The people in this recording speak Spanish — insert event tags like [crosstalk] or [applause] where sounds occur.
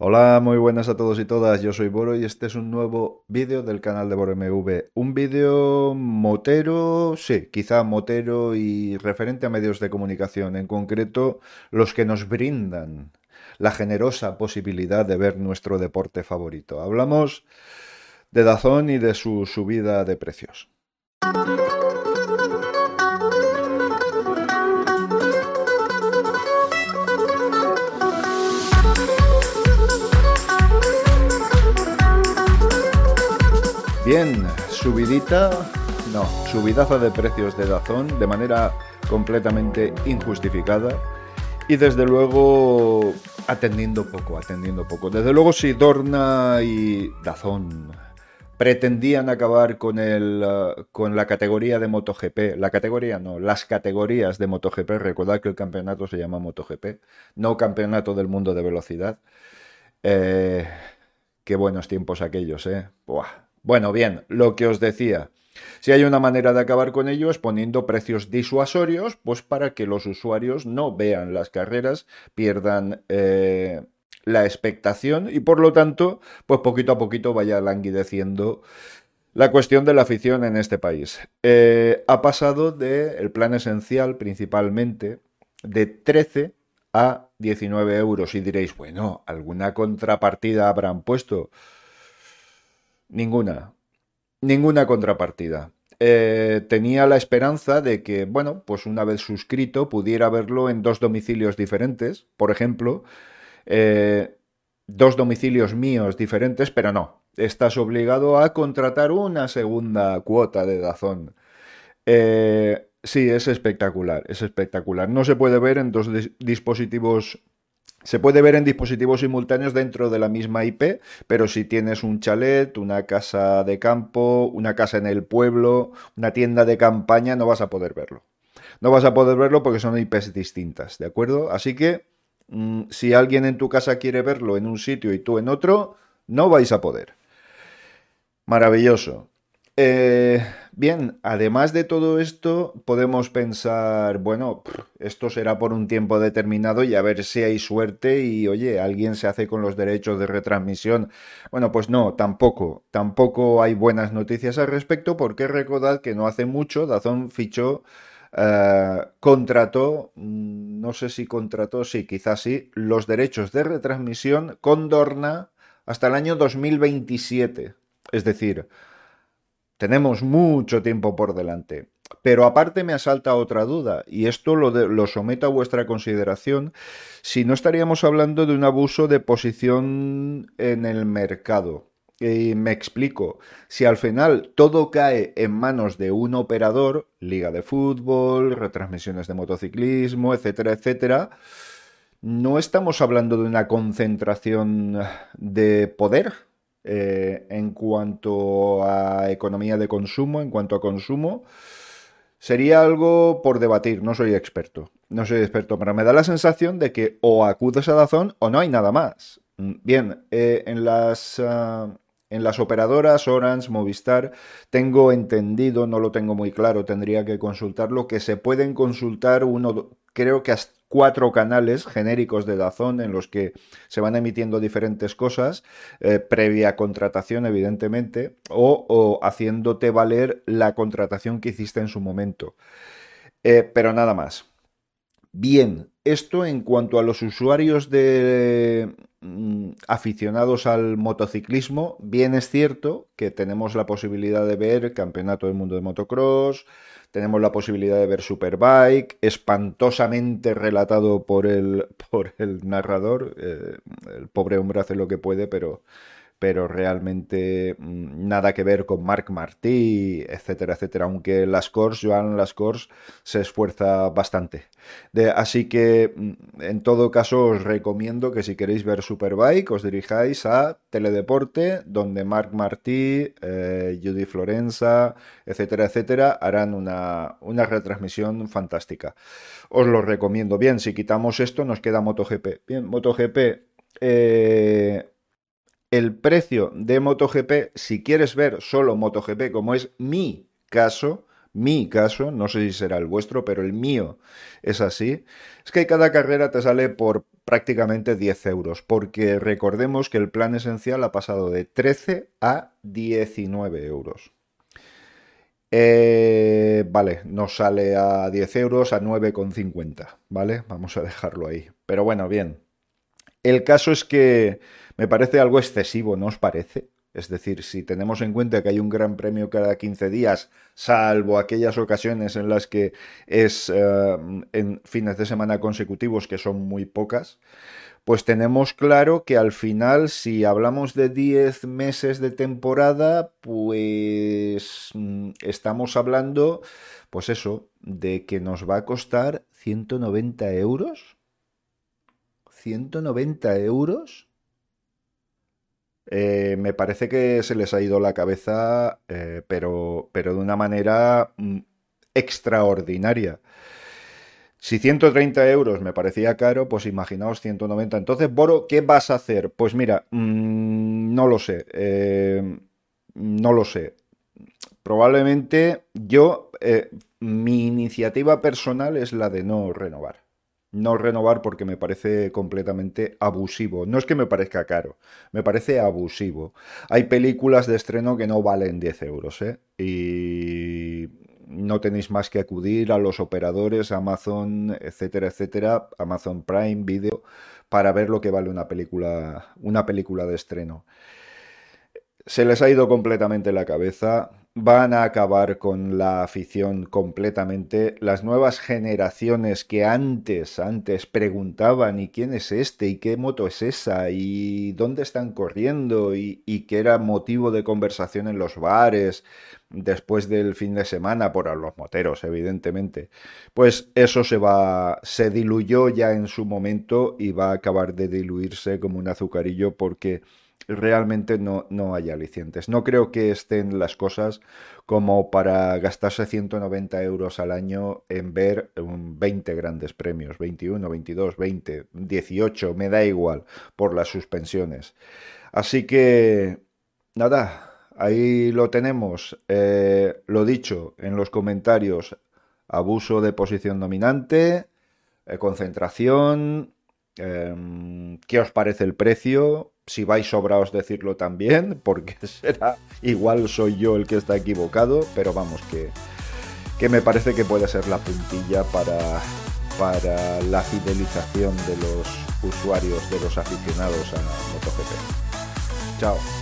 Hola, muy buenas a todos y todas, yo soy Boro y este es un nuevo vídeo del canal de BoroMV. Un vídeo motero, sí, quizá motero y referente a medios de comunicación, en concreto los que nos brindan la generosa posibilidad de ver nuestro deporte favorito. Hablamos de Dazón y de su subida de precios. Bien, subidita, no, subidaza de precios de Dazón de manera completamente injustificada y desde luego atendiendo poco, atendiendo poco. Desde luego si Dorna y Dazón pretendían acabar con, el, uh, con la categoría de MotoGP, la categoría no, las categorías de MotoGP, recordad que el campeonato se llama MotoGP, no campeonato del mundo de velocidad. Eh, qué buenos tiempos aquellos, ¿eh? Buah bueno, bien, lo que os decía. Si hay una manera de acabar con ello es poniendo precios disuasorios, pues para que los usuarios no vean las carreras, pierdan eh, la expectación y por lo tanto, pues poquito a poquito vaya languideciendo la cuestión de la afición en este país. Eh, ha pasado de el plan esencial principalmente de 13 a 19 euros y diréis, bueno, ¿alguna contrapartida habrán puesto? Ninguna. Ninguna contrapartida. Eh, tenía la esperanza de que, bueno, pues una vez suscrito pudiera verlo en dos domicilios diferentes, por ejemplo, eh, dos domicilios míos diferentes, pero no. Estás obligado a contratar una segunda cuota de Dazón. Eh, sí, es espectacular, es espectacular. No se puede ver en dos dispositivos se puede ver en dispositivos simultáneos dentro de la misma IP, pero si tienes un chalet, una casa de campo, una casa en el pueblo, una tienda de campaña, no vas a poder verlo. No vas a poder verlo porque son IPs distintas, ¿de acuerdo? Así que mm, si alguien en tu casa quiere verlo en un sitio y tú en otro, no vais a poder. Maravilloso. Eh, bien, además de todo esto, podemos pensar, bueno, esto será por un tiempo determinado y a ver si hay suerte y, oye, alguien se hace con los derechos de retransmisión. Bueno, pues no, tampoco, tampoco hay buenas noticias al respecto porque recordad que no hace mucho Dazón fichó, eh, contrató, mm, no sé si contrató, sí, quizás sí, los derechos de retransmisión con Dorna hasta el año 2027. Es decir, tenemos mucho tiempo por delante. Pero aparte me asalta otra duda, y esto lo, someto a vuestra consideración, si no estaríamos hablando de un abuso de posición en el mercado. Y me explico, si al final todo cae en manos de un operador, liga de fútbol, retransmisiones de motociclismo, etcétera, etcétera, no estamos hablando de una concentración de poder, eh, en cuanto a economía de consumo, en cuanto a consumo, sería algo por debatir, no soy experto, no soy experto, pero me da la sensación de que o acudes a Dazón o no hay nada más. Mm, bien, eh, en las... Ah, en las operadoras Orange, Movistar, tengo entendido, no lo tengo muy claro, tendría que consultarlo, que se pueden consultar uno, creo que hasta cuatro canales genéricos de Dazón en los que se van emitiendo diferentes cosas, eh, previa contratación, evidentemente, o, haciéndote valer la contratación que hiciste en su momento. Eh, pero nada más. Bien, esto en cuanto a los usuarios de mm, aficionados al motociclismo, bien es cierto que tenemos la posibilidad de ver Campeonato del Mundo de Motocross, tenemos la posibilidad de ver Superbike, espantosamente relatado por el, [laughs] por el narrador. Eh, el pobre hombre hace lo que puede, pero pero realmente mm, nada que ver con Marc Martí, etcétera, etcétera. Aunque Las Cors, Joan Las Cors, se esfuerza bastante. así que, mm, en todo caso, os recomiendo que si queréis ver Superbike, os dirijáis a Teledeporte, donde Marc Martí, eh, Judy Florenza, etcétera, etcétera, harán una, una retransmisión fantástica. Os lo recomiendo. Bien, si quitamos esto, nos queda MotoGP. Bien, MotoGP. Eh, el precio de MotoGP, si quieres ver solo MotoGP, como es mi caso, mi caso, no sé si será el vuestro, pero el mío es así, es que cada carrera te sale por prácticamente 10 euros, porque recordemos que el plan esencial ha pasado de 13 a 19 euros. Eh, vale, nos sale a 10 euros, a 9,50, ¿vale? Vamos a dejarlo ahí. Pero bueno, bien. El caso es que me parece algo excesivo, ¿no os parece? Es decir, si tenemos en cuenta que hay un gran premio cada 15 días, salvo aquellas ocasiones en las que es eh, en fines de semana consecutivos, que son muy pocas, pues tenemos claro que al final, si hablamos de 10 meses de temporada, pues mm, estamos hablando, pues eso, de que nos va a costar 190 euros. 190 euros. Eh, me parece que se les ha ido la cabeza, eh, pero, pero de una manera mm, extraordinaria. Si 130 euros me parecía caro, pues imaginaos 190. Entonces, Boro, ¿qué vas a hacer? Pues mira, mm, no lo sé. Eh, no lo sé. Probablemente yo, mi iniciativa personal es la de no renovar. No renovar porque me parece completamente abusivo. No es que me parezca caro, me parece abusivo. Hay películas de estreno que no valen 10 euros, ¿eh? Y no tenéis más que acudir a los operadores, Amazon, etcétera, etcétera, Amazon Prime Video, para ver lo que vale una película, una película de estreno. Se les ha ido completamente la cabeza van a acabar con la afición completamente. Las nuevas generaciones que antes, antes preguntaban ¿y quién es este? ¿y qué moto es esa? ¿y dónde están corriendo? y, y era motivo de conversación en los bares después del fin de semana por los moteros, evidentemente. Pues eso se va, se diluyó ya en su momento y va a acabar de diluirse como un azucarillo porque realmente no, no hay alicientes. No creo que estén las cosas como para gastarse 190 euros al año en ver 20 grandes premios, 21, 22, 20, 18, me da igual, por las suspensiones. Así que, nada, ahí lo tenemos. Eh, lo dicho en los comentarios, abuso de posición dominante, eh, concentración, em, ¿qué os parece el precio? si vais sobraos decirlo también, [laughs] porque será igual soy yo el que está equivocado, pero vamos que, que me parece que puede ser la puntilla para, para la fidelización de los usuarios, de los aficionados a MotoGP. Chao.